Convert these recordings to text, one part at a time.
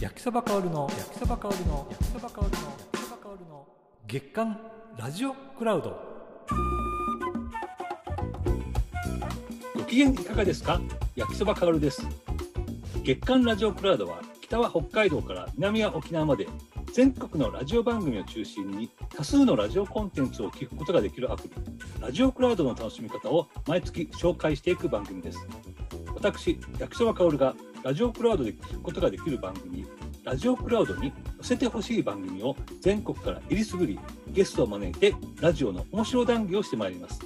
焼きそば香るの焼きそば香るの焼きそば香るの焼きそば香るの。月刊ラジオクラウド。ご機嫌いかがですか？焼きそばかおるです。月刊ラジオクラウドは北は北海道から南は沖縄まで全国のラジオ番組を中心に多数のラジオコンテンツを聞くことができるアプリラジオクラウドの楽しみ方を毎月紹介していく番組です。私焼きそばかおるがラジオクラウドで聞くことができる番組ラジオクラウドに寄せてほしい番組を全国からえりすぐりゲストを招いてラジオの面白談義をしてまいります。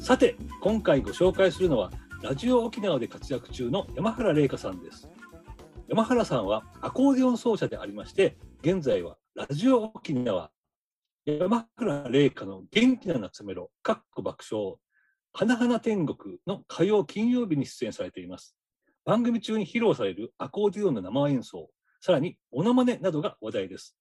さて今回ご紹介するのはラジオ沖縄で活躍中の山原玲香さんです。山原さんはアコーディオン奏者でありまして現在はラジオ沖縄山原玲香の元気な夏メロかっこ爆笑花々天国の火曜金曜日に出演されています。番組中に披露されるアコーディオンの生演奏さらにモノマネなどが話題です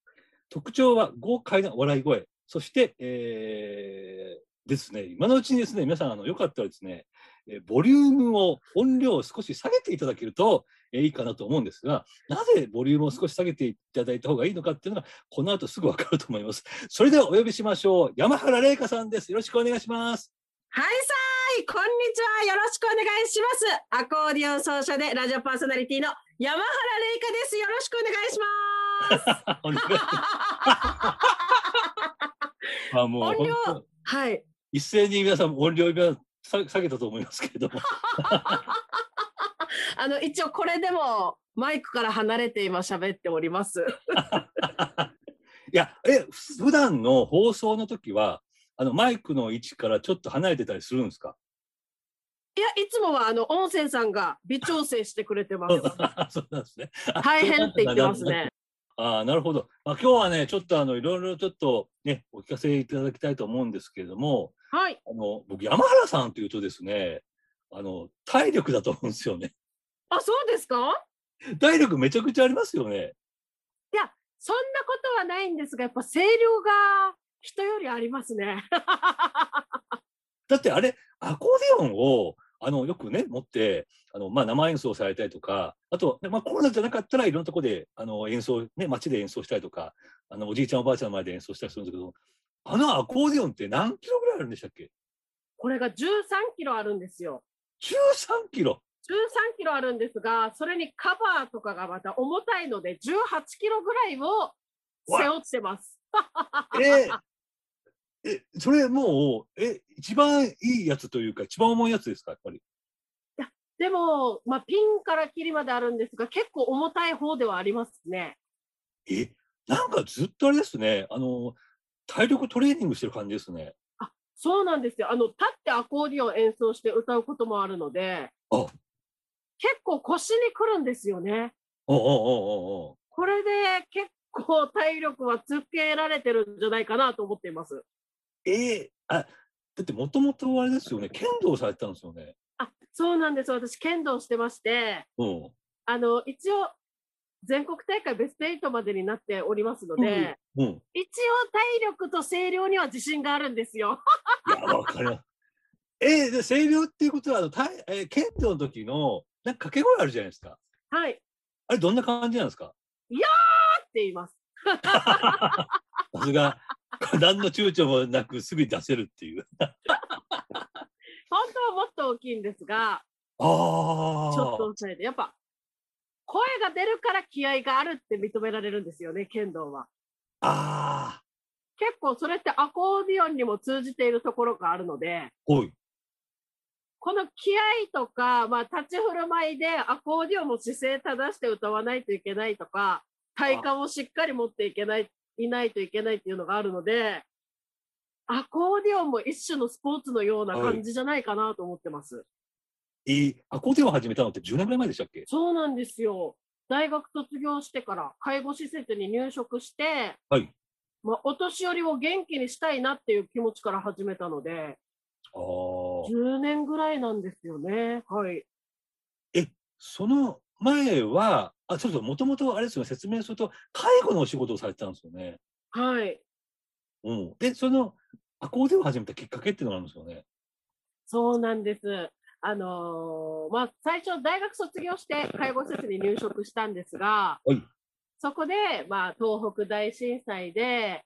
特徴は豪快な笑い声そして、えーですね、今のうちにですね、皆さん、あのよかったらですね、えーボリュームを、音量を少し下げていただけると、えーいいかなと思うんですが、なぜボリュームを少し下げていただいた方がいいのかっていうのが、この後すぐわかると思います。それではお呼びしましょう。山原玲香さんです。よろしくお願いします。はいさーい、こんにちは。よろしくお願いします。アコーディオン奏者でラジオパーソナリティの山原玲香です。よろしくお願いします。あもう音量はい。一斉に皆さん音量が下下げたと思いますけれども。あの、一応これでもマイクから離れて今喋っております。いや、え、普段の放送の時は、あのマイクの位置からちょっと離れてたりするんですか？いや、いつもはあの、音声さんが微調整してくれてます。そうなんですね。あ大変って言ってます。ね。ああ、なるほど。まあ、今日はね、ちょっとあの、いろいろちょっとね、お聞かせいただきたいと思うんですけれども、はい。あの、僕、山原さんというとですね、あの、体力だと思うんですよね。あ、そうですか？体力めちゃくちゃありますよね。そんなことはないんですが、やっぱ声量が人よりありますね。だってあれ、アコーディオンを、あの、よくね、持って、あの、まあ、生演奏されたりとか、あと、まあ、コロナじゃなかったらいろんなところで、あの、演奏、ね、街で演奏したりとか、あの、おじいちゃんおばあちゃんの前で演奏したりするんですけど、あのアコーディオンって何キロぐらいあるんでしたっけ？これが13キロあるんですよ。?13 キロ？13キロあるんですが、それにカバーとかがまた重たいので、18キロぐらいを背負ってます。えーえ、それもう、え、一番いいやつというか、一番重いやつですか、やっぱり？でも、まあ、ピンからキリまであるんですが、結構重たい方ではありますね。え、なんかずっとあれですね、あの、体力トレーニングしてる感じですね。そうなんですよ。あの、立ってアコーディオン演奏して歌うこともあるので、あ結構腰にくるんですよね。おうおうおうおこれで結構体力はつけられてるんじゃないかなと思っています。えーあ、だってもともとあれですよね、剣道されてたんですよね。あ、そうなんです。私、剣道してまして、うん。あの、一応、全国大会ベスト8までになっておりますので、うん。一応体力と声量には自信があるんですよ。いや、わかります。えー、で声量っていうことは、あの、たいえー剣道の時の、なんか掛け声あるじゃないですか。はい。ってあれ、どんな感じなんですか？言います。さすが、何の躊躇もなくすぐに出せるっていう。本当はもっと大きいんですが、ああ。ちょっと抑えて、やっぱ、声が出るから気合があるって認められるんですよね、剣道は。ああ。結構それってアコーディオンにも通じているところがあるので。この気合とか、まあ、立ち振る舞いでアコーディオンも姿勢正して歌わないといけないとか、体幹をしっかり持っていけない、いないといけないっていうのがあるので、アコーディオンも一種のスポーツのような感じじゃないかなと思ってます。えー、アコーディオン始めたのって10年ぐらい前でしたっけ？そうなんですよ。大学卒業してから介護施設に入職して、はい。まあ、お年寄りを元気にしたいなっていう気持ちから始めたので、ああ。10年ぐらいなんですよね。はい。その前は、あ、そうそう、もともとあれですよね、説明すると、介護のお仕事をされてたんですよね。はい。うん。で、その、アコーディオンを始めたきっかけっていうのがあるんですよね。そうなんです。あのーまあ、最初、大学卒業して介護施設に入職したんですが、はいそこで、まあ、東北大震災で、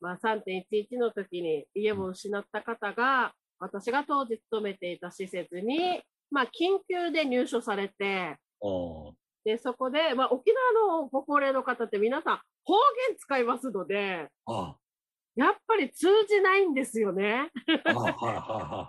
まあ、3.11の時に家を失った方が、私が当時勤めていた施設に、まあ、緊急で入所されて、で、そこで、まあ、沖縄のご高齢の方って皆さん方言使いますので、あやっぱり通じないんですよね。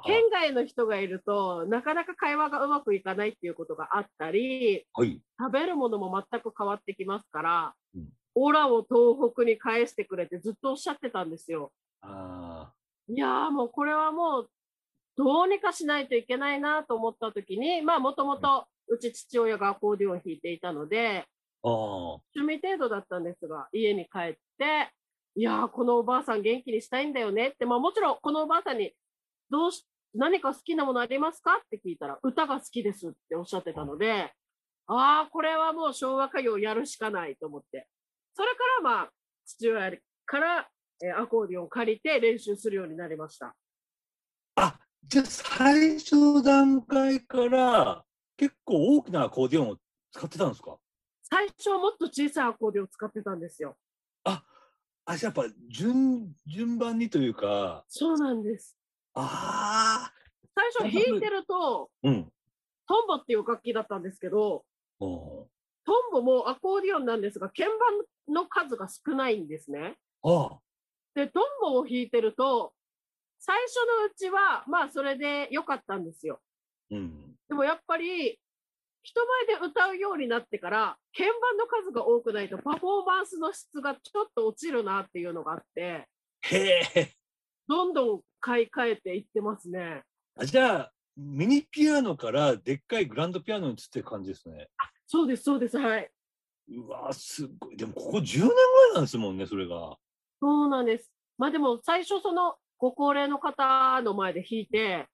県外の人がいると、なかなか会話がうまくいかないっていうことがあったり、はい。食べるものも全く変わってきますから、うんオラを東北に返してくれってずっとおっしゃってたんですよ。あいやーもうこれはもうどうにかしないといけないなと思った時に、まあもともとうち父親がアコーディオンを弾いていたので、趣味程度だったんですが、家に帰って、いやーこのおばあさん元気にしたいんだよねって、まあもちろんこのおばあさんにどうし、何か好きなものありますかって聞いたら、歌が好きですっておっしゃってたので、ああ、これはもう昭和歌謡やるしかないと思って。それからまあ、父親から、えーアコーディオンを借りて練習するようになりました。あ、じゃあ最初の段階から結構大きなアコーディオンを使ってたんですか？最初はもっと小さいアコーディオンを使ってたんですよ。あ、じゃあやっぱ順、順番にというか、そうなんです。ああ、最初弾いてると、うん。トンボっていう楽器だったんですけど、おトンボもアコーディオンなんですが、鍵盤の数が少ないんですね。ああ、で、トンボを弾いてると、最初のうちは、まあそれで良かったんですよ。うん。でもやっぱり、人前で歌うようになってから、鍵盤の数が多くないとパフォーマンスの質がちょっと落ちるなっていうのがあって、へえ。どんどん買い替えていってますね。あじゃあ、ミニピアノからでっかいグランドピアノに移ってる感じですね。そうです、そうです、はい。うわすごい。でもここ10年ぐらいなんですもんね、それが。そうなんです。まあでも最初そのご高齢の方の前で弾いて、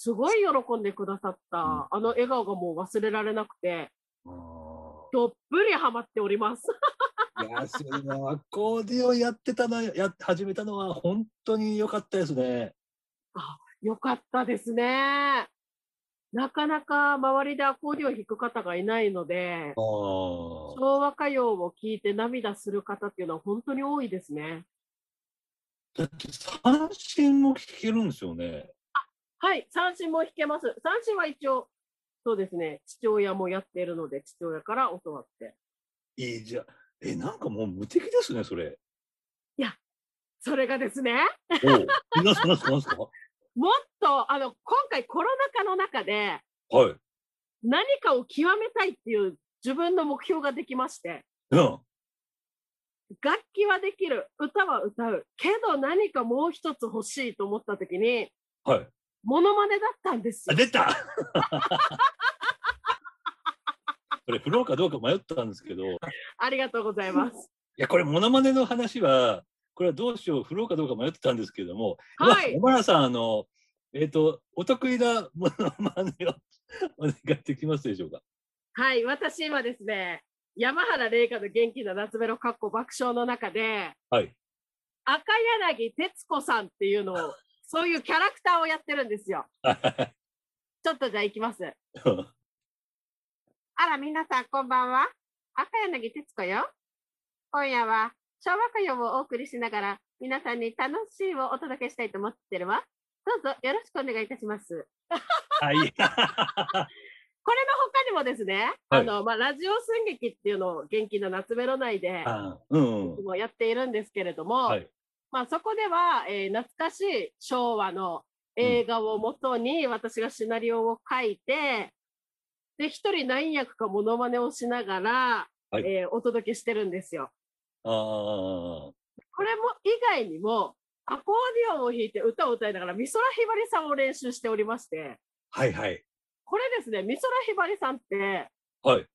すごい喜んでくださった、うんあの笑顔がもう忘れられなくて、あどっぷりハマっております。あ。いや、それはアコーディオンやってたの、や始めたのは本当に良かったですね。よかったですね。なかなか周りでアコーディオン弾く方がいないので、ああ。昭和歌謡を聴いて涙する方っていうのは本当に多いですね。だって三振も弾けるんですよね。はい、三振も弾けます。三振は一応、そうですね、父親もやっているので、父親から教わって。いいじゃん。え、なんかもう無敵ですね、それ。それがですね、おう。皆さん、何すか、何すか？もっと、あの、今回コロナ禍の中で、はい。何かを極めたいっていう自分の目標ができまして、うん。楽器はできる、歌は歌う、けど何かもう一つ欲しいと思った時に、はい。モノマネだったんですあ、よ。出た これ、振ろうかどうか迷ったんですけど、いありがとうございます。や、これ、モノマネの話は、これはどうしよう、振ろうかどうか迷ってたんですけれども、はい小原さん、あの、えっ、と、お得意なモノマネを お願いできますでしょうか？はい、私今ですね、山原玲香の元気な夏メロかっこ爆笑の中で、はい。赤柳徹子さんっていうのを、そういうキャラクターをやってるんですよ。ちょっとじゃあ行きます。あら、皆さん、こんばんは。赤柳徹子よ。今夜は、昭和歌謡をお送りしながら、皆さんに楽しいをお届けしたいと思ってるわ。どうぞよろしくお願いいたします。はい。これの他にもですね、はいあの、まあ、ラジオ寸劇っていうのを元気な夏メロ内で、あうん、うん。もやっているんですけれども、はい。まあ、そこでは、えー懐かしい昭和の映画をもとに私がシナリオを書いて、で、一人何役かモノマネをしながら、はいえーお届けしてるんですよ。ああ。これも以外にも、アコーディオンを弾いて歌を歌いながら、美空ひばりさんを練習しておりまして、はいはい。これですね、美空ひばりさんって、はい。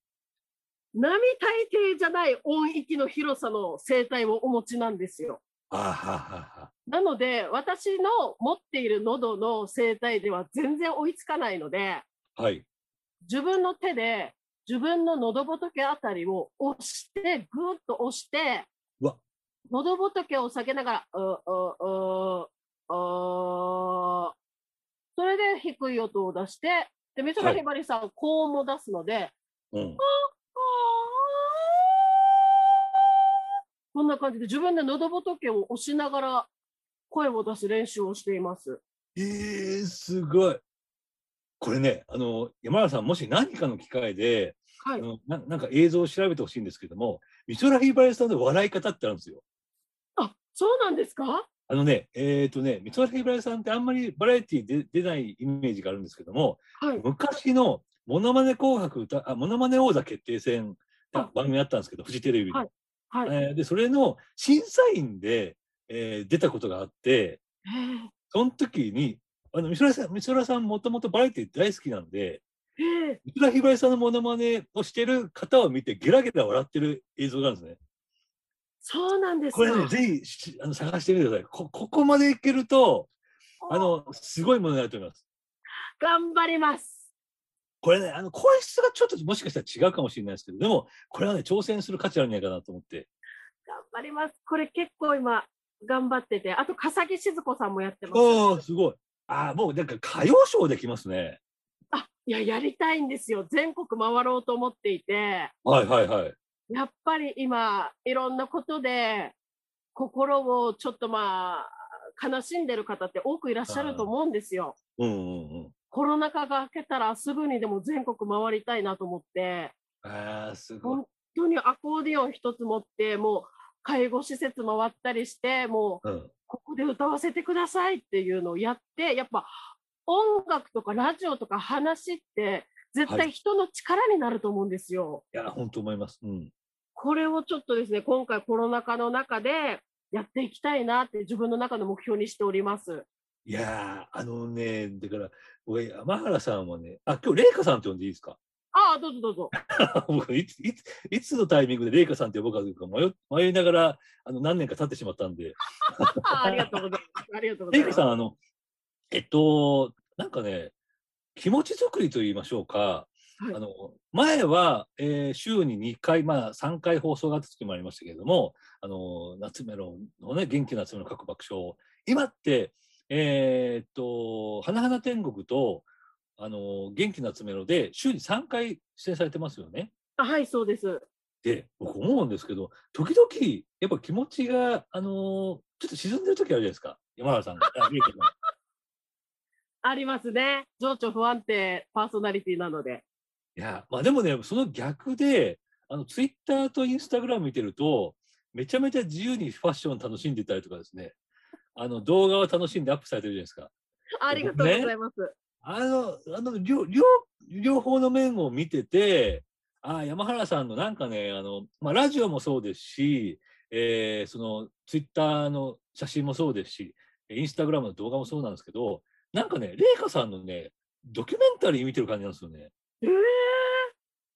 並大抵じゃない音域の広さの声帯をお持ちなんですよ。なので、私の持っている喉の声帯では全然追いつかないので、はい。自分の手で自分の喉仏あたりを押して、ぐーっと押して、喉仏を下げながら、ううううそれで低い音を出してで、美空ひばりさん、高音も出すので、うん。こんな感じで自分で喉仏を押しながら声を出す練習をしています。えー、すごい。これね、あの、山原さん、もし何かの機会で、はい。あのななんか映像を調べてほしいんですけども、美空ひばりさんの笑い方ってあるんですよ。あ、そうなんですか？あのね、えっ、とね、美空ひばりさんってあんまりバラエティーで出ないイメージがあるんですけども、はい。昔のモノマネ紅白歌、あ、モノマネ王座決定戦あ番組あったんですけど、フジテレビで。はいはい。えーで、それの審査員で、えー出たことがあって、その時に、あの、美空さん、美空さんもともとバラエティ大好きなんで、美空ひばりさんのモノマネをしてる方を見てゲラゲラ笑ってる映像があるんですね。そうなんですか。これね、ぜひしあの探してみてください。こ、ここまでいけると、あの、すごいものになると思います。頑張ります。これね、あの、声質がちょっともしかしたら違うかもしれないですけど、でも、これはね、挑戦する価値あるんじゃないかなと思って。頑張ります。これ結構今、頑張ってて、あと、笠木静子さんもやってます。おお、すごい。ああ、もうなんか歌謡ショーできますね。あ、いや、やりたいんですよ。全国回ろうと思っていて、はいはいはい。やっぱり今、いろんなことで、心をちょっとまあ、悲しんでる方って多くいらっしゃると思うんですよ。うんうんうん。コロナ禍が明けたらすぐにでも全国回りたいなと思って、ああ、すごい本。当にアコーディオン一つ持って、もう介護施設回ったりして、もううん。ここで歌わせてくださいっていうのをやって、やっぱ音楽とかラジオとか話って絶は対人の力になると思うんですよ。いや、本当思います。うん。これをちょっとですね、今回コロナ禍の中でやっていきたいなって自分の中の目標にしております。いやー、あのね、だから、俺、山原さんはね、あ、今日、レイカさんって呼んでいいですか？ああ、どうぞどうぞ。僕いつ、いつ、いつのタイミングでレイカさんって呼ぼうかというか迷迷いながら、あの、何年か経ってしまったんで、ありがとうございます。ありがとうございます。さん、あの、えっと、なんかね、気持ち作りと言いましょうか、はいあの、前は、えー週に2回、まあ3回放送があった時もありましたけれども、あの、夏メロのね、元気な夏メロ各爆笑。今って、えーっと、花々天国と、あの、元気な夏メロで週に3回出演されてますよね。あはい、そうです。で、僕思うんですけど、時々、やっぱ気持ちが、あのーちょっと沈んでる時あるじゃないですか。山原さんが。あ りますね。情緒不安定パーソナリティなので。いや、まあでもね、その逆で、あの、ツイッターとインスタグラム見てると、めちゃめちゃ自由にファッション楽しんでたりとかですね、あの、動画を楽しんでアップされてるじゃないですか。ありがとうございます。あの、あの、両、両、両方の面を見てて、ああ、山原さんのなんかね、あの、まあ、ラジオもそうですし、えーその、ツイッターの写真もそうですし、インスタグラムの動画もそうなんですけど、なんかね、レイカさんのね、ドキュメンタリー見てる感じなんですよね。ええ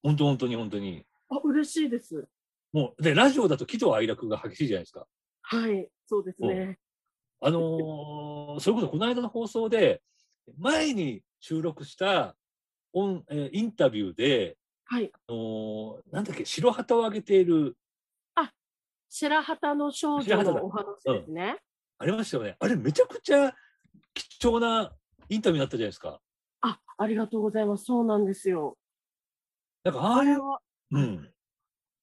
本当本当に本当に。あ、嬉しいです。もう、で、ラジオだと喜怒哀楽が激しいじゃないですか。はい、そうですね。あのー それこそこの間の放送で、前に収録した音、えーインタビューで、はい。あのーなんだっけ、白旗を上げている、白旗の少女のお話ですね。ありましたよね。あれ、めちゃくちゃ貴重なインタビューになったじゃないですか。あ、ありがとうございます。そうなんですよ。なんか、ああいう、あれは、うん。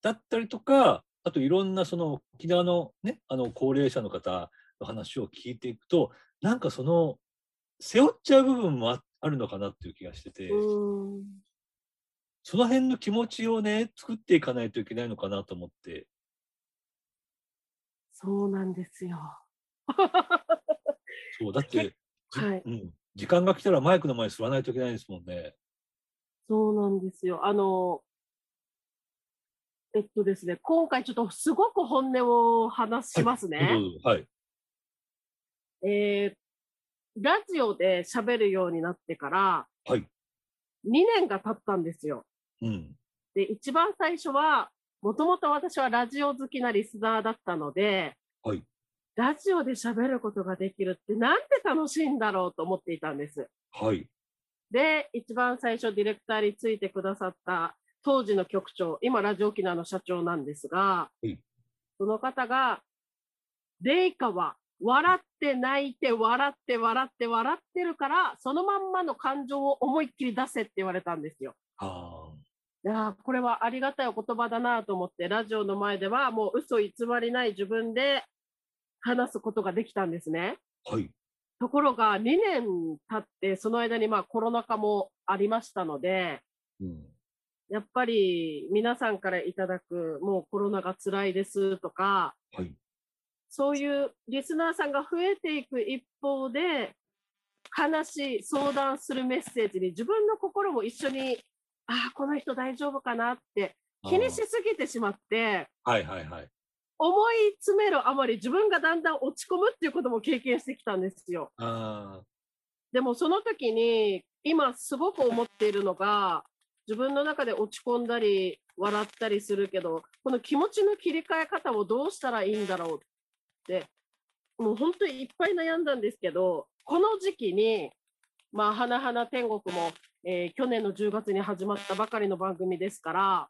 だったりとか、あといろんなその沖縄のね、あの高齢者の方の話を聞いていくと、なんかその、背負っちゃう部分もああるのかなっていう気がしてて。その辺の気持ちをね、作っていかないといけないのかなと思って。そうなんですよ。そう、だって、じはいうん、時間が来たらマイクの前に座らないといけないですもんね。そうなんですよ。あの、えっとですね、今回ちょっとすごく本音を話しますね。どうぞどうぞはい。えーラジオで喋るようになってから、はい。2年が経ったんですよ。うん。で、一番最初は、もともと私はラジオ好きなリスナーだったので、はい。ラジオで喋ることができるってなんて楽しいんだろうと思っていたんです。はい。で、一番最初ディレクターについてくださった当時の局長、今ラジオ沖縄の社長なんですが、うんその方が、レイカは笑って泣いて笑って笑って笑ってるからそのまんまの感情を思いっきり出せって言われたんですよ。あいやーこれはありがたいお言葉だなと思ってラジオの前ではもう嘘偽りない自分で話すことができたんですね。あ、はい。ところが2年経ってその間にまあコロナ禍もありましたのでうん。やっぱり皆さんからいただくもうコロナが辛いですとかはい。そういうリスナーさんが増えていく一方で話相談するメッセージに自分の心も一緒にああこの人大丈夫かなって気にしすぎてしまってはいはいはい。思い詰めるあまり自分がだんだん落ち込むっていうことも経験してきたんですよ。あでもその時に今すごく思っているのが自分の中で落ち込んだり笑ったりするけどこの気持ちの切り替え方をどうしたらいいんだろうってもう本当にいっぱい悩んだんですけどこの時期にまあ「花々天国も」えー去年の10月に始まったばかりの番組ですから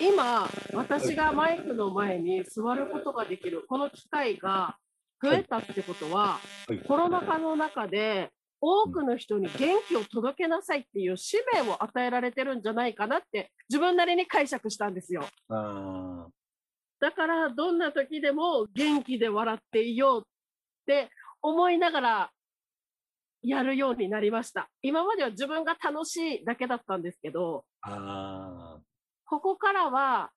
今私がマイクの前に座ることができるこの機会が増えたってことは、はい。コロナ禍の中で多くの人に元気を届けなさいっていう使命を与えられてるんじゃないかなって自分なりに解釈したんですよ。あだからどんな時でも元気で笑っていようって思いながらやるようになりました。今までは自分が楽しいだけだったんですけど、ここからは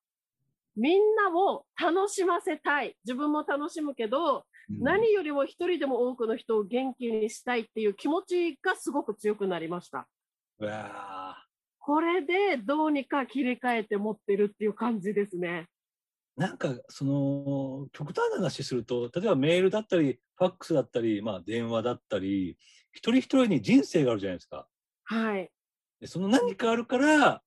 みんなを楽しませたい。自分も楽しむけど、あ。何よりも一人でも多くの人を元気にしたいっていう気持ちがすごく強くなりました。これでどうにか切り替えて持ってるっていう感じですね。なんかその極端な話すると例えばメールだったりファックスだったり、まあ、電話だったり一人一人に人生があるじゃないですか。はい。でその何かあるから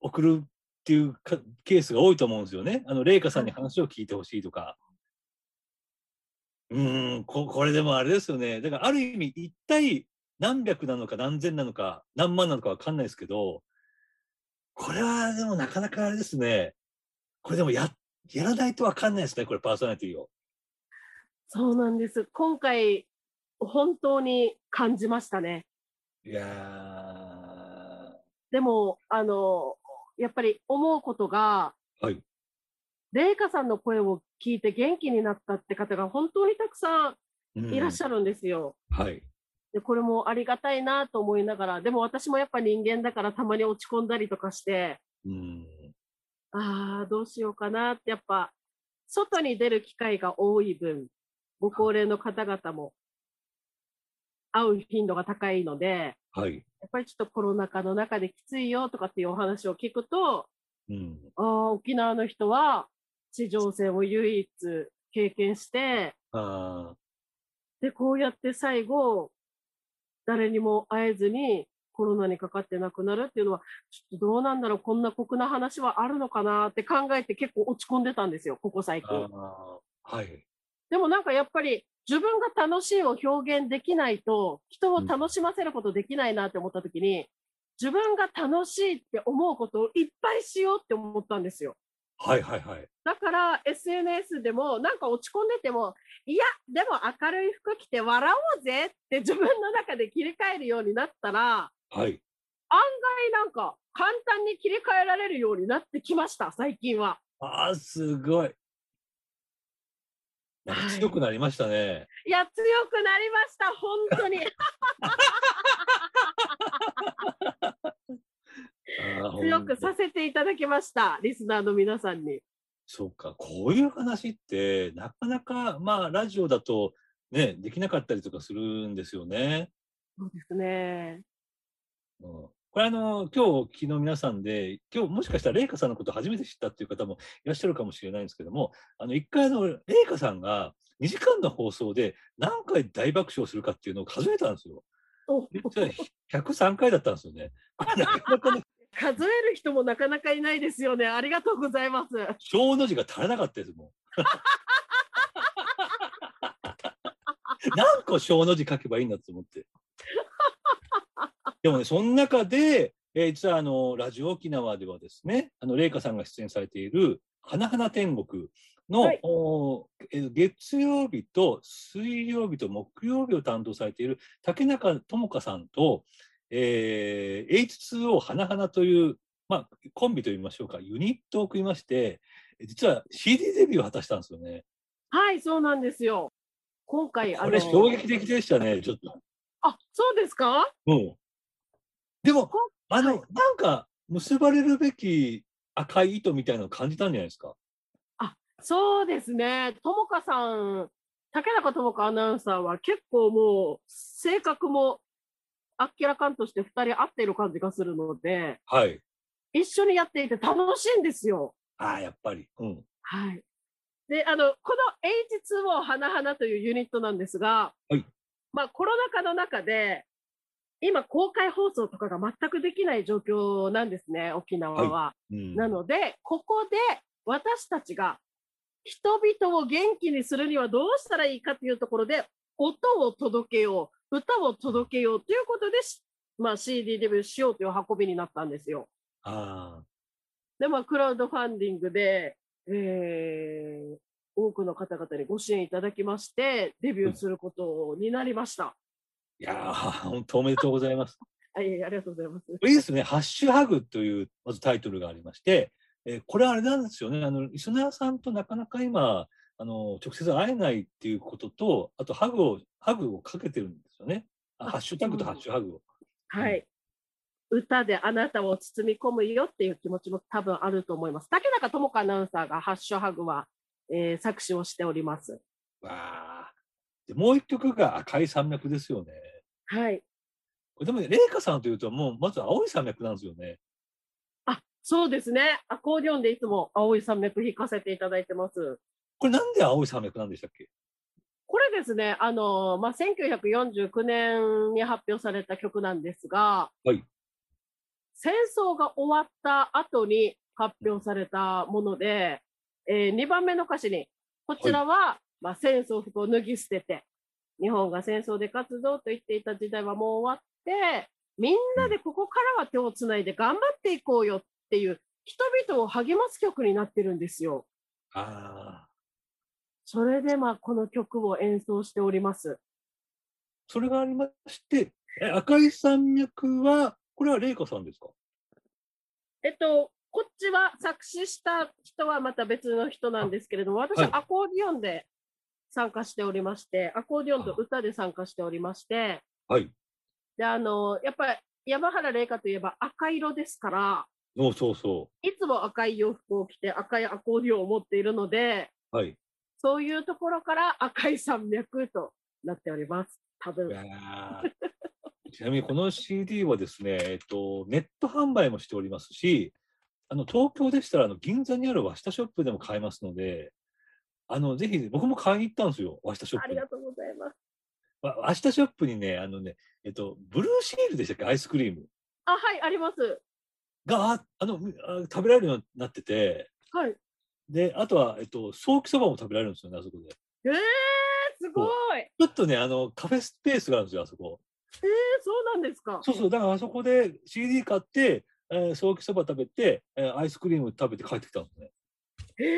送るっていうかケースが多いと思うんですよね。あの麗華さんに話を聞いてほしいとか。うーんここれでもあれですよね。だからある意味一体何百なのか何千なのか何万なのかわかんないですけどこれはでもなかなかあれですね。これでもややらないとわかんないですね。これパーソナリティを。そうなんです。今回、本当に感じましたね。いやーでも、あの、やっぱり思うことが、はい。麗華さんの声を聞いて元気になったって方が本当にたくさうんんいらっしゃるんですよ。はい。で、これもありがたいなと思いながら、でも私もやっぱ人間だからたまに落ち込んだりとかして、うん。ああ、どうしようかなって、やっぱ、外に出る機会が多い分、ご高齢の方々も会う頻度が高いので、はい。やっぱりちょっとコロナ禍の中できついよとかっていうお話を聞くと、うん。ああ、沖縄の人は地上戦を唯一経験して、あで、こうやって最後、誰にも会えずにコロナにかかって亡くなるっていうのは、ちょっとどうなんだろう、こんな酷な話はあるのかなって考えて結構落ち込んでたんですよ、ここ最ー近。はい。でもなんかやっぱり自分が楽しいを表現できないと、人を楽しませることできないなって思った時に、自分が楽しいって思うことをいっぱいしようって思ったんですよ。はいはいはい。だから SNS でもなんか落ち込んでても、いや、でも明るい服着て笑おうぜって自分の中で切り替えるようになったら、はい。案外なんか簡単に切り替えられるようになってきました、最近は。ああ、すごい。強くなりましたね。いや、強くなりました、本当に。強くさせていただきました、リスナーの皆さんに。そうか、こういう話って、なかなか、まあ、ラジオだと、ね、できなかったりとかするんですよね。そうですね。うんこれあの、今日お聞きの皆さんで、今日もしかしたら麗華さんのことを初めて知ったっていう方もいらっしゃるかもしれないんですけども、あの、一回あの、麗華さんが2時間の放送で何回大爆笑するかっていうのを数えたんですよ。お実は103回だったんですよね。これなかなかね、数える人もなかなかいないですよね。ありがとうございます。小の字が足らなかったですもん。何個小の字書けばいいんだと思って。でもね、その中で、えー実はあのラジオ沖縄ではですね、あの麗華さんが出演されている「花々天国の」はい月曜日と水曜日と木曜日を担当されている竹中智香さんと、えー H2O 花々という、まあ、コンビといいましょうか、ユニットを組みまして、実は CD デビューを果たしたんですよね。はい、そうなんですよ。今回、これ衝撃的でしたね、ちょっと。あ、そうですか？うん。でもこ、あの、はいなんか、結ばれるべき赤い糸みたいなのを感じたんじゃないですか？そうですね。ともかさん、竹中智香アナウンサーは結構もう、性格も明らかんとして2人合っている感じがするので、はい。一緒にやっていて楽しいんですよ。ああ、やっぱり。うん。はい。で、あの、この H2O 花々というユニットなんですが、はいまあコロナ禍の中で、今公開放送とかが全くできない状況なんですね、沖縄は。うん、なので、ここで私たちが人々を元気にするにはどうしたらいいかというところで、音を届けよう、歌を届けようということでし、まあ、CD デビューしようという運びになったんですよ。あで、まあ、クラウドファンディングで、えー多くの方々にご支援いただきまして、デビューすることになりました。あ。いやー、本当おめでとうございます。あいありがとうございます。いいですね。ハッシュハグという、まずタイトルがありまして、えーこれあれなんですよね。あの、リスナーさんとなかなか今、あの、直接会えないっていうことと、あとハグを、ハグをかけてるんですよね。ハッシュタグとハッシュハグを。はい。歌であなたを包み込むよっていう気持ちも多分あると思います。竹中智香アナウンサーがハッシュハグは、えー作詞をしております。わあ。で、もう一曲が赤い山脈ですよね。はい。これでもね、麗華さんというと、もう、まず青い山脈なんですよね。あ、そうですね。アコーディオンでいつも青い山脈弾かせていただいてます。これなんで青い山脈なんでしたっけ？これですね、あのまあ、1949年に発表された曲なんですが、はい戦争が終わった後に発表されたもので、え2番目の歌詞に、こちらは、まあ、戦争服を脱ぎ捨てて、日本が戦争で活動と言っていた時代はもう終わって、みんなでここからは手をつないで頑張っていこうよっていう、人々を励ます曲になってるんですよ。ああ。それで、まあ、この曲を演奏しております。それがありまして、え赤い山脈は、これは麗華さんですか？えっと、こっちは作詞した人はまた別の人なんですけれども、私はアコーディオンで参加しておりまして、アコーディオンと歌で参加しておりまして、はい。で、あの、やっぱり山原玲香といえば赤色ですから、そうそうそいつも赤い洋服を着て赤いアコーディオンを持っているので、う。はい。そういうところから赤い山脈となっております。多分ちなみにこの CD はですね、えっと、ネット販売もしておりますし、あの東京でしたらあの銀座にある和下ショップでも買えますので、あのぜひ僕も買いに行ったんですよ、和下ショップにありが。とうございます。わ和下ショップにね、あのね、えっと、ブルーシールでしたっけ、アイスクリームあ、はい、あります。がああのあ食べられるようになってて、はい。で、あとは、えっと、ソーキそばも食べられるんですよね、あそこで。えー、すごい。えちょっとね、あの、カフェスペースがあるんですよ、あそこ。ー、そうなんですか。そうそう、だからあそこで CD 買って、えー、ソーキそば食べて、えーアイスクリーム食べて帰ってきたんですね。えー、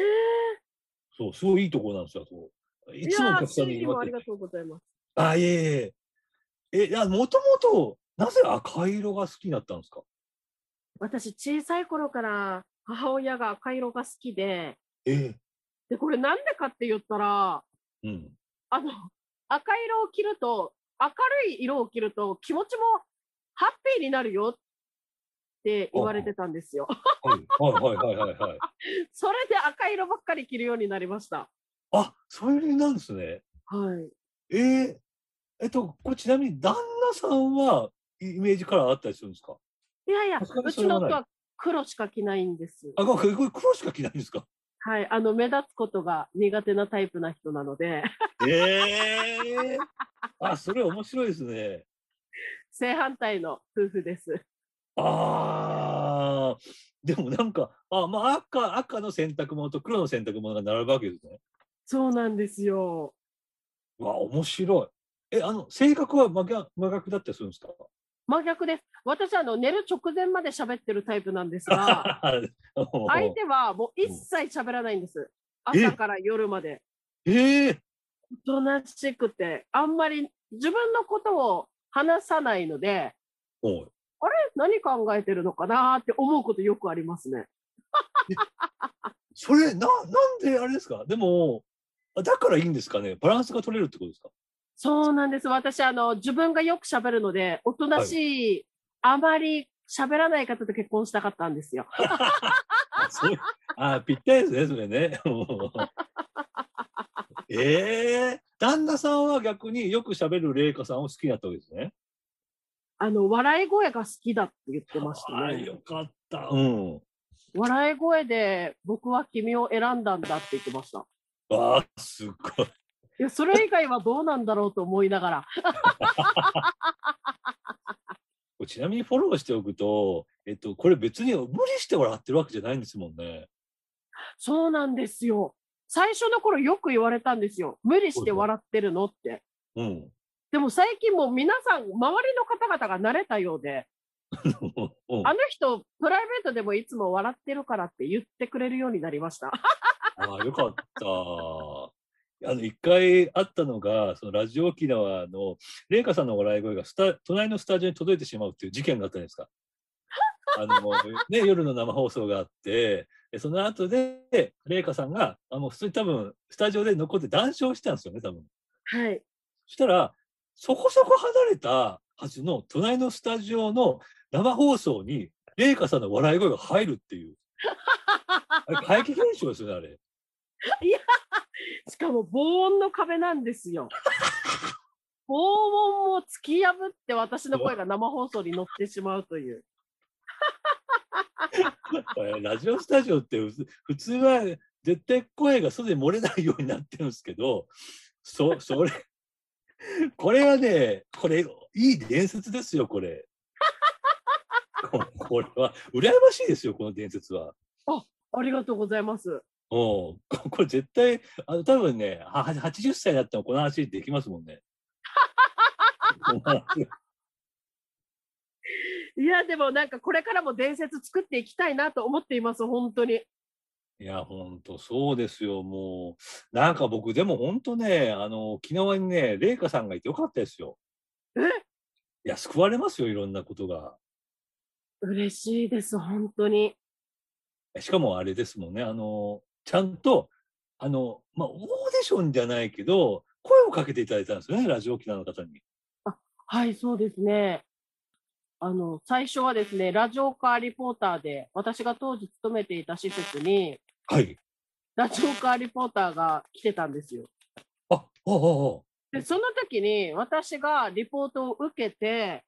そう、すごいいいところなんですよ、あそこ。いつもお客さんにありがとうございます。あ、いえいえ。え、いや、もともと、なぜ赤色が好きになったんですか？私、小さい頃から母親が赤色が好きで、えで、これなんでかって言ったら、えうん。あの、赤色を着ると、明るい色を着ると気持ちもハッピーになるよって言われてたんですよ。はい、はい、はい、はい、はいはい。それで赤色ばっかり着るようになりました。あ、そういう理由なんですね。はい。えええっと、これちなみに旦那さんはイメージカラーあったりするんですか？いやいや、うちの夫は黒しか着ないんです。あ、これ黒しか着ないんですか？はい。あの、目立つことが苦手なタイプな人なので、ええあ、それ面白いですね。正反対の夫婦です。ああ、でもなんか、あ、まあ赤、赤の洗濯物と黒の洗濯物が並ぶわけですね。そうなんですよ。うわ、面白い。え、あの、性格は真逆真逆だったりするんですか？真逆です。私、あの、寝る直前まで喋ってるタイプなんですが、相手はもう一切喋らないんです。朝から夜まで。ええおとなしくて、あんまり自分のことを話さないので、あれ？何考えてるのかなって思うことよくありますね。それ、な、なんであれですか？でも、あだからいいんですかね？バランスが取れるってことですか？そうなんです。私、あの、自分がよく喋るので、おとなしい、あまり喋らない方と結婚したかったんですよ。あぴったりですね、それね。ええ旦那さんは逆によく喋る玲香さんを好きだったわけですね。あの、笑い声が好きだって言ってましたね。あよかった。うん。笑い声で僕は君を選んだんだって言ってました。わあ、すごい。いや、それ以外はどうなんだろうと思いながら。ちなみにフォローしておくと、えっと、これ別に無理して笑ってるわけじゃないんですもんね。そうなんですよ。最初の頃よく言われたんですよ。無理して笑ってるのって。うん。でも最近もう皆さん、周りの方々が慣れたようで、う んあの人、プライベートでもいつも笑ってるからって言ってくれるようになりました。ああ、よかった。あの、一回あったのが、そのラジオ沖縄の、麗華さんの笑い声がスタ、隣のスタジオに届いてしまうっていう事件があったじゃないですか。あの、ね、夜の生放送があって、でその後で、麗華さんが、あの、普通に多分、スタジオで残って談笑してたんですよね、多分。はい。そしたら、そこそこ離れたはずの隣のスタジオの生放送に、麗華さんの笑い声が入るっていう。怪奇現象ですよね、あれ。しかも防音の壁なんですよ。防音を突き破って私の声が生放送に乗ってしまうという。ラジオスタジオって普通普通は絶対声が外に漏れないようになってるんですけど、そ、それ、これはね、これ、いい伝説ですよ、これ。こ これは、羨ましいですよ、この伝説は。ありがとうございます。うん、ここれ絶対、あの、多分ね、は80歳だったらこの話できますもんね。いや、でもなんかこれからも伝説作っていきたいなと思っています、本当に。いや、本当そうですよ、もう。なんか僕、でも本当ね、あの、沖縄にね、麗華さんがいてよかったですよ。え？いや、救われますよ、いろんなことが。嬉しいです、本当に。しかもあれですもんね、あの、ちゃんと、あの、まあ、オーディションじゃないけど、声をかけていただいたんですよね、ラジオ沖縄の方に。はい、そうですね。あの、最初はですね、ラジオカーリポーターで、私が当時勤めていた施設に、はい。ラジオカーリポーターが来てたんですよ。あ、あ、あ、で、その時に私がリポートを受けて、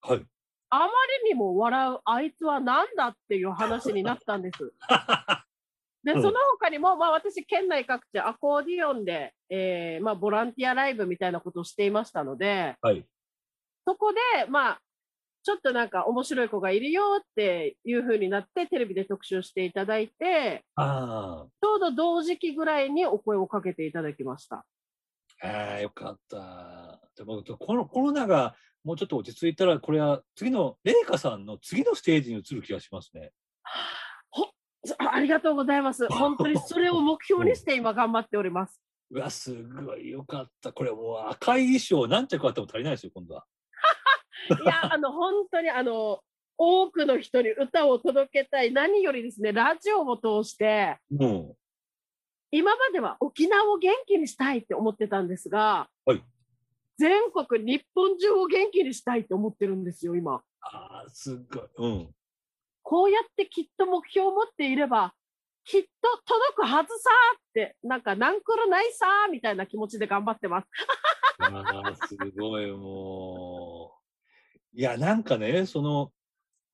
あ、はい。あまりにも笑うあいつは何だっていう話になったんです。で、うんその他にも、まあ私、県内各地アコーディオンで、えーまあボランティアライブみたいなことをしていましたので、はい。そこで、まあ、ちょっとなんか面白い子がいるよっていう風になって、テレビで特集していただいて、あちょうど同時期ぐらいにお声をかけていただきました。あ、よかった。でも、このコロナがもうちょっと落ち着いたら、これは次の、麗華さんの次のステージに移る気がしますね。あありがとうございます。本当にそれを目標にして今頑張っております。うわ、すごいよかった。これもう赤い衣装何着あっても足りないですよ、今度は。いや、あの、本当にあの、多くの人に歌を届けたい。何よりですね、ラジオを通して、うん。今までは沖縄を元気にしたいって思ってたんですが、はい全国、日本中を元気にしたいって思ってるんですよ、今。ああ、すごい。うん。こうやってきっと目標を持っていれば、きっと届くはずさーって、なんか、なんくるないさーみたいな気持ちで頑張ってます。ああ、すごい、もう。いや、なんかね、その、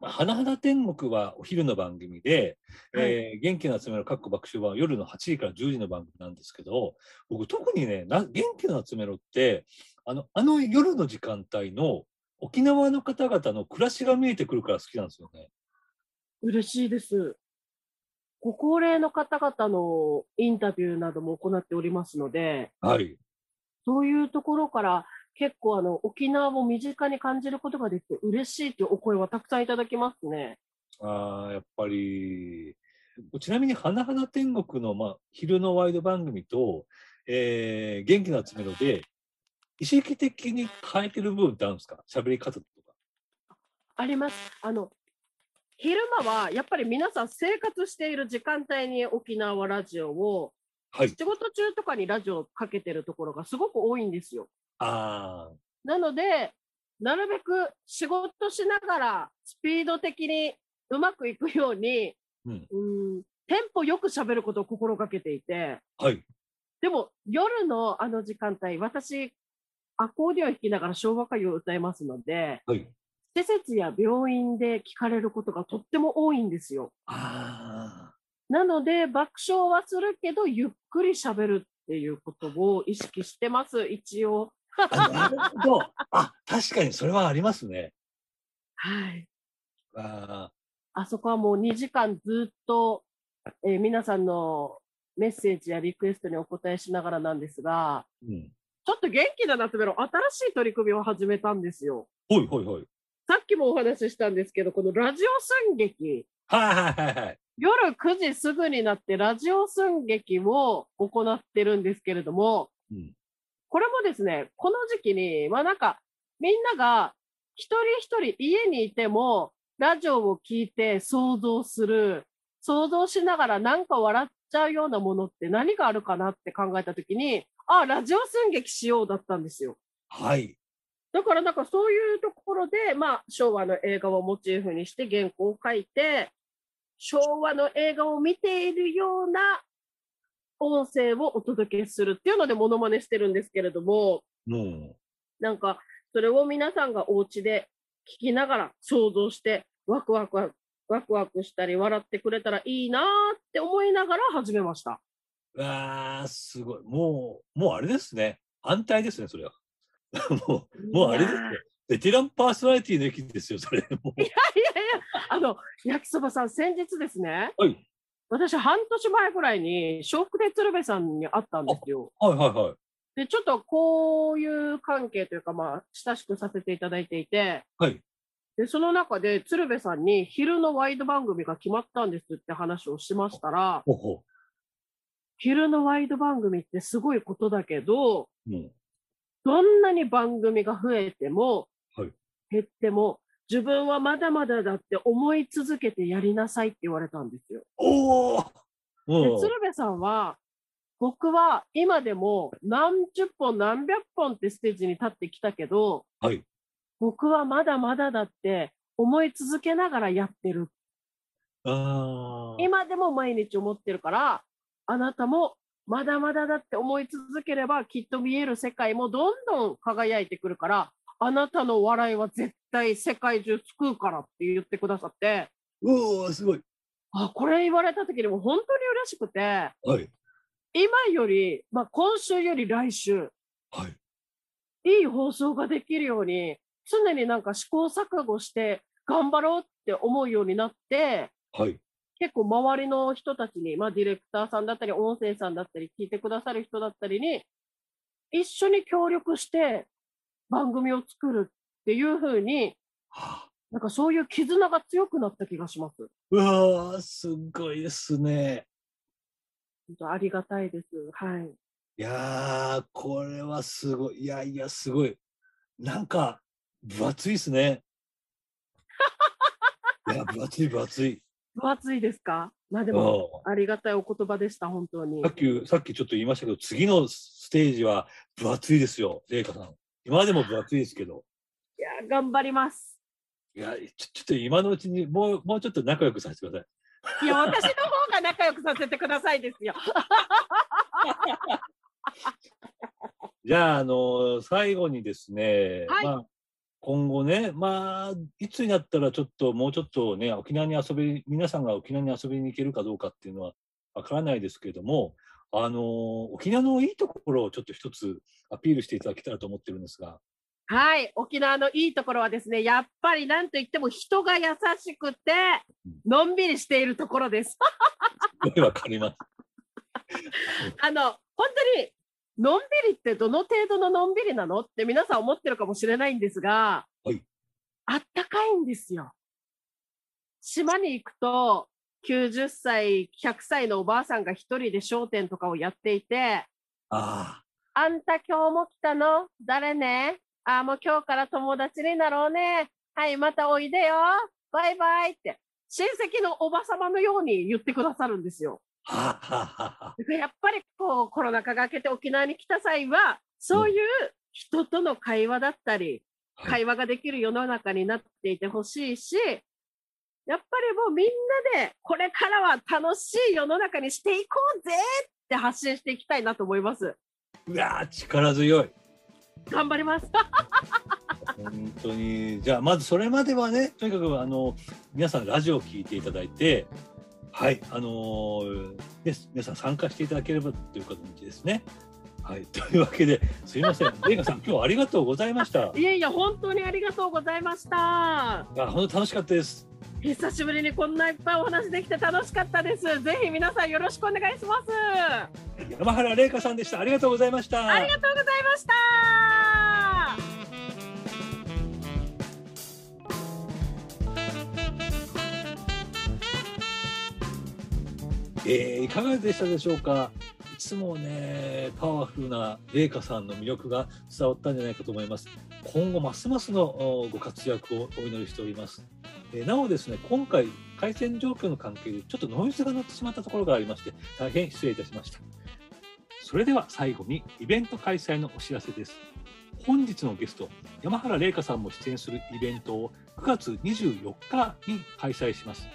まあ花々天国はお昼の番組で、はいえー元気の集める各爆笑は夜の8時から10時の番組なんですけど、僕特にね、な元気の集めろって、あの、あの夜の時間帯の沖縄の方々の暮らしが見えてくるから好きなんですよね。嬉しいです。ご高齢の方々のインタビューなども行っておりますので、はい。そういうところから結構あの沖縄を身近に感じることができて嬉しいというお声はたくさんいただきますね。ああ、やっぱり、ちなみに、花々天国の、まあ、昼のワイド番組と、えー、元気な詰めので、意識的に変えてる部分ってあるんですか？喋り方とか。あります。あの昼間はやっぱり皆さん生活している時間帯に沖縄ラジオをはい。仕事中とかにラジオをかけてるところがすごく多いんですよ。ああ、なので、なるべく仕事しながらスピード的にうまくいくように、うん。うん、テンポよく喋ることを心がけていて、はい。でも夜のあの時間帯、私、アコーディオン弾きながら昭和歌謡を歌いますので、はい。施設や病院で聞かれることがとっても多いんですよ。あなので、爆笑はするけど、ゆっくり喋るっていうことを意識してます、一応。なるほど。あ、確かにそれはありますね。はい。ああそこはもう2時間ずっと、えー皆さんのメッセージやリクエストにお答えしながらなんですが、ーうん。ちょっと元気な夏メロ、新しい取り組みを始めたんですよ。ほいほいほい。さっきもお話ししたんですけど、このラジオ寸劇、はいはいはいはい。夜9時すぐになってラジオ寸劇を行ってるんですけれども、うん。これもですね、この時期に、まあなんか、みんなが一人一人家にいても、ラジオを聞いて想像する、想像しながらなんか笑っちゃうようなものって何があるかなって考えた時に、あ、ラジオ寸劇しようだったんですよ。はい。だからなんかそういうところで、まあ昭和の映画をモチーフにして原稿を書いて、昭和の映画を見ているような音声をお届けするっていうのでモノマネしてるんですけれども、もなんかそれを皆さんがお家で聞きながら想像してワクワクワクワクしたり笑ってくれたらいいなーって思いながら始めました。う、ああ、すごい。もう、もうあれですね。安泰ですね、それは。もう、もうあれですね。ベテランパーソナリティの域ですよ、それ。もういやいやいや、あの、焼きそばさん、先日ですね、はい。私、半年前ぐらいに、笑福亭鶴瓶さんに会ったんですよ。はいはいはい。で、ちょっとこういう関係というか、まあ、親しくさせていただいていて、はい。で、その中で鶴瓶さんに、昼のワイド番組が決まったんですって話をしましたら、ほうほ昼のワイド番組ってすごいことだけど、う。もう。どんなに番組が増えても、はい減っても、自分はまだまだだって思い続けてやりなさいって言われたんですよ。おお。鶴瓶さんは、僕は今でも何十本何百本ってステージに立ってきたけど、はい。僕はまだまだだって思い続けながらやってる。ああ。今でも毎日思ってるから、あなたもまだまだだって思い続ければきっと見える世界もどんどん輝いてくるから、あなたの笑いは絶対世界中救うからって言ってくださって、うおすごい。あ、これ言われた時にも本当に嬉しくて、はい。今より、まあ今週より来週、はい。いい放送ができるように、常になんか試行錯誤して頑張ろうって思うようになって、はい。結構周りの人たちに、まあディレクターさんだったり、音声さんだったり、聞いてくださる人だったりに、一緒に協力して番組を作るっていう風に、はあなんかそういう絆が強くなった気がします。うわー、すごいですね。本当ありがたいです。はい。いやー、これはすごい。いやいや、すごい。なんか、分厚いですね。いや、分厚い、分厚い。分厚いですか？まあでうも、んありがたいお言葉でした、本当にさ。っき、さっきちょっと言いましたけど、次のステージは分厚いですよ、麗華さん。今でも分厚いですけど。いや、頑張ります。いや、ちょちょっと今のうちにもう、もうちょっと仲良くさせてください。いや、私の方が仲良くさせてくださいですよ。じゃあ、あの最後にですね、はいまあ、今後ね、まあ、いつになったらちょっと、もうちょっとね、沖縄に遊び、皆さんが沖縄に遊びに行けるかどうかっていうのはわからないですけれども、あの沖縄のいいところをちょっと一つアピールしていただけたらと思ってるんですが、はい、沖縄のいいところはですね、やっぱりなんといっても人が優しくて、のんびりしているところです。わかります。あの、本当にのんびりってどの程度ののんびりなのって皆さん思ってるかもしれないんですが、はいあったかいんですよ。島に行くと、90歳、100歳のおばあさんが一人で商店とかをやっていて、ああんた今日も来たの？誰ね？あ、もう今日から友達になろうね。はい、またおいでよ。バイバイって、親戚のおばさまのように言ってくださるんですよ。やっぱりこうコロナ禍が明けて沖縄に来た際は、そういう人との会話だったり、はい会話ができる世の中になっていてほしいし、やっぱりもうみんなでこれからは楽しい世の中にしていこうぜって発信していきたいなと思います。うわー力強い。頑張ります。本当にじゃあまずそれまではねとにかくあの皆さんラジオを聞いていただいてはいあのーです皆さん参加していただければという形ですね。はいというわけですいません レイガさん今日はありがとうございました。いやいや、本当にありがとうございました。あ本当楽しかったです。久しぶりにこんないっぱいお話できて楽しかったです。ぜひ皆さんよろしくお願いします。山原玲香さんでした。ありがとうございました。ありがとうございました。えーいかがでしたでしょうか？いつもねパワフルな麗華さんの魅力が伝わったんじゃないかと思います。今後ますますのご活躍をお祈りしております、えなおですね今回回線状況の関係でちょっとノイズが乗ってしまったところがありまして大変失礼いたしました。それでは最後にイベント開催のお知らせです。本日のゲスト山原麗華さんも出演するイベントを9月24日に開催します。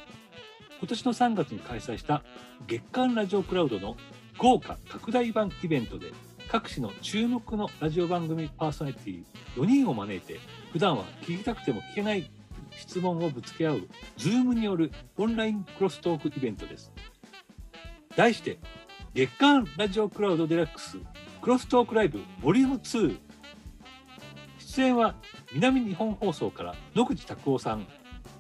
今年の3月に開催した月刊ラジオクラウドの豪華拡大版イベントで各種の注目のラジオ番組パーソナリティ4人を招いて普段は聞きたくても聞けない質問をぶつけ合う Zoom によるオンラインクロストークイベントです。題して月刊ラジオクラウドデラックスクロストークライブボリューム2出演は南日本放送から野口拓夫さん。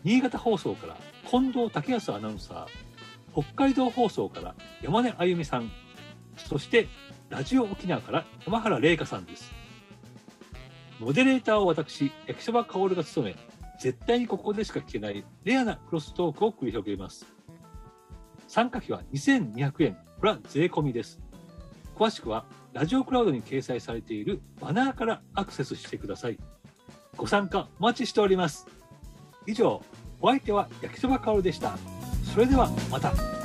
新潟放送から近藤武康アナウンサー。北海道放送から山根あゆみさん。そしてラジオ沖縄から山原玲香さんです。モデレーターを私焼きそば薫が務め絶対にここでしか聞けないレアなクロストークを繰り広げます。参加費は2200円これは税込みです。詳しくはラジオクラウドに掲載されているバナーからアクセスしてください。ご参加お待ちしております。以上お相手は焼きそばかおるでした。それではまた。